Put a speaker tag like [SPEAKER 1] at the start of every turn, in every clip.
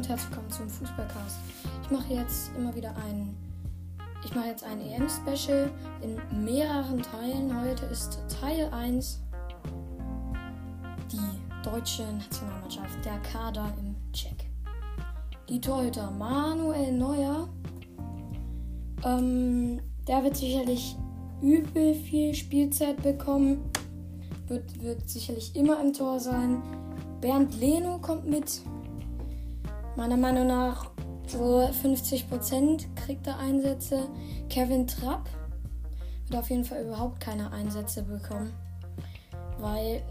[SPEAKER 1] und herzlich willkommen zum Fußballcast. Ich mache jetzt immer wieder ein, ich mache jetzt ein EM-Special in mehreren Teilen. Heute ist Teil 1 die deutsche Nationalmannschaft, der Kader im Check. Die Torhüter Manuel Neuer, ähm, der wird sicherlich übel viel Spielzeit bekommen, wird, wird sicherlich immer im Tor sein. Bernd Leno kommt mit meiner Meinung nach so 50% kriegt er Einsätze. Kevin Trapp wird auf jeden Fall überhaupt keine Einsätze bekommen, weil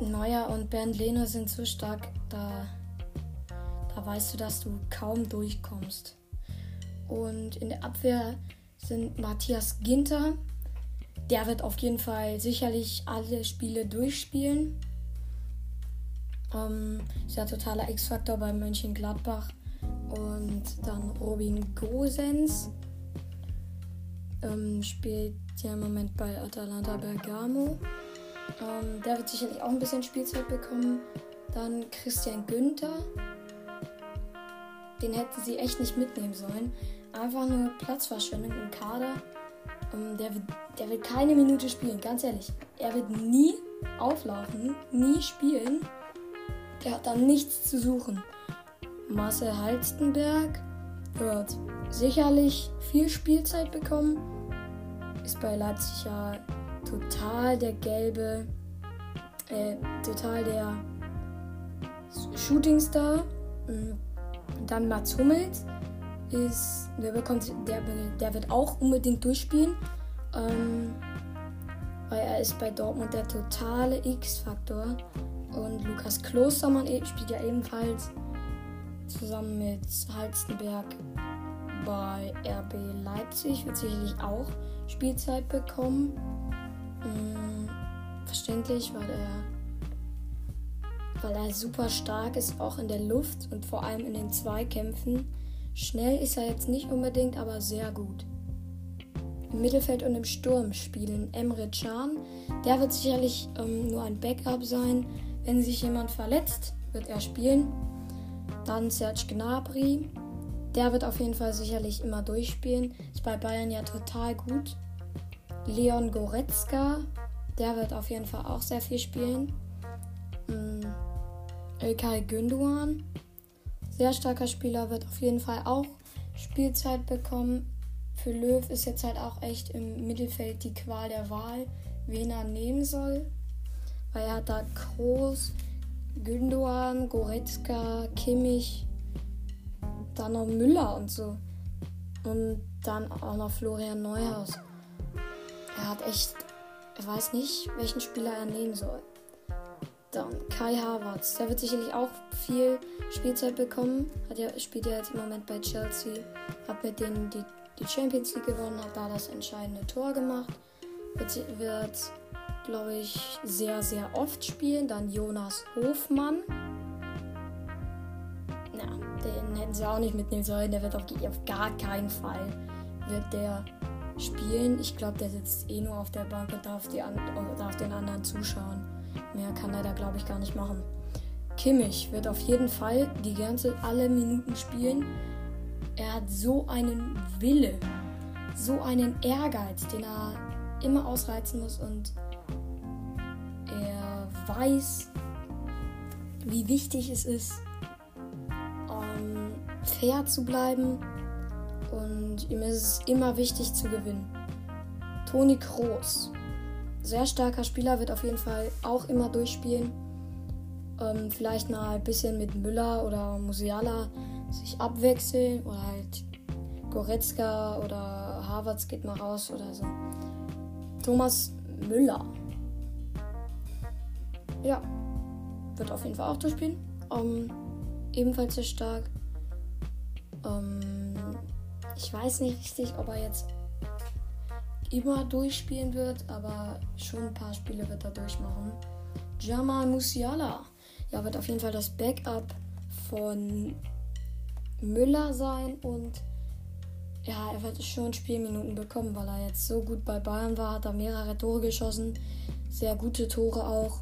[SPEAKER 1] Neuer und Bernd Lehner sind so stark, da, da weißt du, dass du kaum durchkommst. Und in der Abwehr sind Matthias Ginter. Der wird auf jeden Fall sicherlich alle Spiele durchspielen. Ähm, ist ja totaler X-Faktor bei Mönchengladbach. Und dann Robin Gosens. Ähm, spielt ja im Moment bei Atalanta Bergamo. Ähm, der wird sicherlich auch ein bisschen Spielzeit bekommen. Dann Christian Günther. Den hätten sie echt nicht mitnehmen sollen. Einfach nur Platzverschwendung im Kader. Ähm, der, wird, der wird keine Minute spielen, ganz ehrlich. Er wird nie auflaufen, nie spielen. Der hat da nichts zu suchen. Marcel Halstenberg wird sicherlich viel Spielzeit bekommen. Ist bei Leipzig ja total der gelbe, äh, total der Shootingstar. Mhm. Dann Mats Hummels ist, der bekommt, der, der wird auch unbedingt durchspielen. Ähm, weil er ist bei Dortmund der totale X-Faktor. Und Lukas Klostermann e, spielt ja ebenfalls zusammen mit Halstenberg bei RB Leipzig. Wird sicherlich auch Spielzeit bekommen. Hm, verständlich, weil er, weil er super stark ist, auch in der Luft und vor allem in den Zweikämpfen. Schnell ist er jetzt nicht unbedingt, aber sehr gut. Im Mittelfeld und im Sturm spielen Emre Can. Der wird sicherlich ähm, nur ein Backup sein, wenn sich jemand verletzt, wird er spielen. Dann Serge Gnabry. Der wird auf jeden Fall sicherlich immer durchspielen. Ist bei Bayern ja total gut. Leon Goretzka. Der wird auf jeden Fall auch sehr viel spielen. Mm, Ilkay Günduan. Sehr starker Spieler, wird auf jeden Fall auch Spielzeit bekommen. Für Löw ist jetzt halt auch echt im Mittelfeld die Qual der Wahl, wen er nehmen soll weil er hat da Groß, Gündogan, Goretzka, Kimmich, dann noch Müller und so. Und dann auch noch Florian Neuhaus. Er hat echt, er weiß nicht, welchen Spieler er nehmen soll. Dann Kai Havertz, der wird sicherlich auch viel Spielzeit bekommen. Hat ja, spielt ja jetzt im Moment bei Chelsea. Hat mit denen die, die Champions League gewonnen, hat da das entscheidende Tor gemacht. Wird, wird glaube ich, sehr, sehr oft spielen. Dann Jonas Hofmann. Na, den hätten sie auch nicht mitnehmen sollen. Der wird auf, auf gar keinen Fall wird der spielen. Ich glaube, der sitzt eh nur auf der Bank und darf, die an, darf den anderen zuschauen. Mehr kann er da, glaube ich, gar nicht machen. Kimmich wird auf jeden Fall die ganze alle Minuten spielen. Er hat so einen Wille, so einen Ehrgeiz, den er immer ausreizen muss und weiß, wie wichtig es ist, ähm, fair zu bleiben und ihm ist es immer wichtig zu gewinnen. Toni Kroos, sehr starker Spieler, wird auf jeden Fall auch immer durchspielen. Ähm, vielleicht mal ein bisschen mit Müller oder Musiala sich abwechseln oder halt Goretzka oder Havertz geht mal raus oder so. Thomas Müller ja, wird auf jeden Fall auch durchspielen. Um, ebenfalls sehr stark. Um, ich weiß nicht richtig, ob er jetzt immer durchspielen wird, aber schon ein paar Spiele wird er durchmachen. Jamal Musiala. Ja, wird auf jeden Fall das Backup von Müller sein und ja, er wird schon Spielminuten bekommen, weil er jetzt so gut bei Bayern war, hat er mehrere Tore geschossen, sehr gute Tore auch.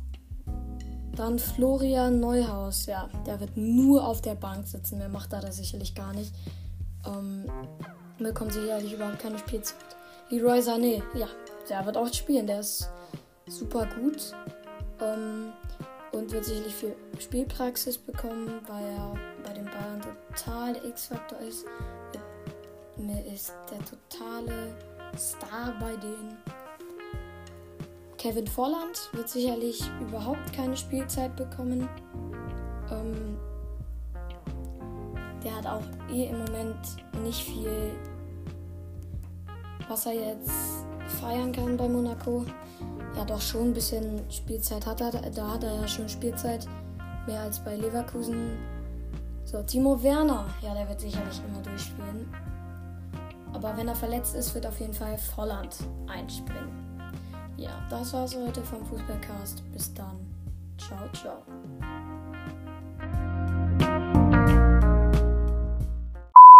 [SPEAKER 1] Dann Florian Neuhaus. Ja, der wird nur auf der Bank sitzen. Mehr macht er da sicherlich gar nicht. Ähm, bekommt sicherlich überhaupt keine Spielzeit. Leroy Sané. Ja, der wird auch spielen. Der ist super gut. Ähm, und wird sicherlich viel Spielpraxis bekommen, weil er bei den Bayern total X-Faktor ist. Mir ist der totale Star bei denen. Kevin Volland wird sicherlich überhaupt keine Spielzeit bekommen. Ähm, der hat auch eh im Moment nicht viel, was er jetzt feiern kann bei Monaco. Ja, doch schon ein bisschen Spielzeit hat er. Da hat er ja schon Spielzeit. Mehr als bei Leverkusen. So, Timo Werner. Ja, der wird sicherlich immer durchspielen. Aber wenn er verletzt ist, wird auf jeden Fall Volland einspringen. Ja, das war's heute vom Fußballcast. Bis dann. Ciao, ciao.